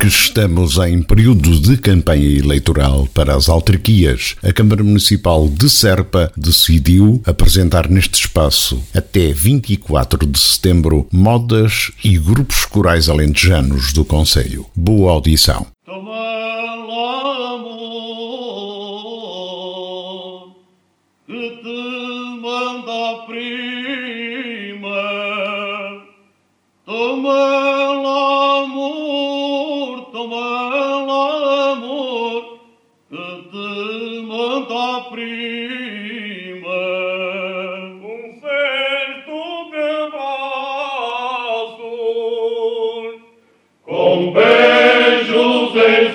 Porque estamos em período de campanha eleitoral para as autarquias, a Câmara Municipal de Serpa decidiu apresentar neste espaço, até 24 de setembro, modas e grupos corais alentejanos do Conselho. Boa audição.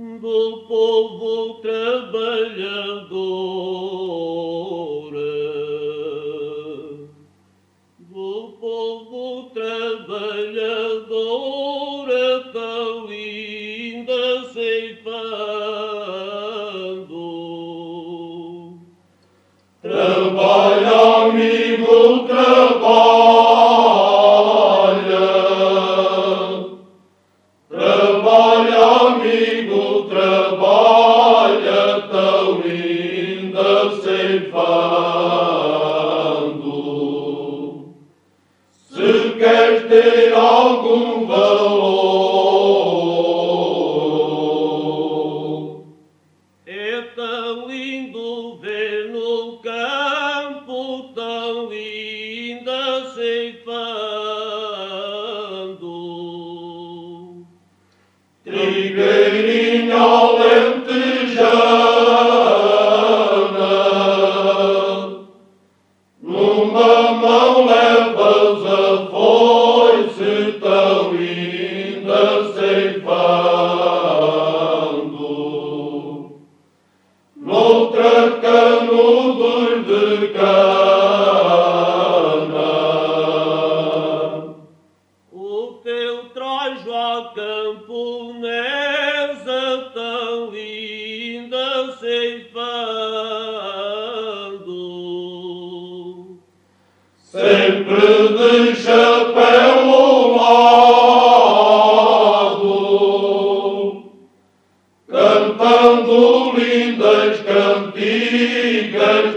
do povo trabalhador, do povo trabalhador tão linda ceifando. Trabalha, amigo, trabalha. ter algum valor. É tão lindo ver no campo, tão linda ceifando. Trigueirinha alentejana, numa mão levas a canta. O teu eu trajo a camponesa tão linda ceifando sempre de chapéu o lado cantando lindas cantigas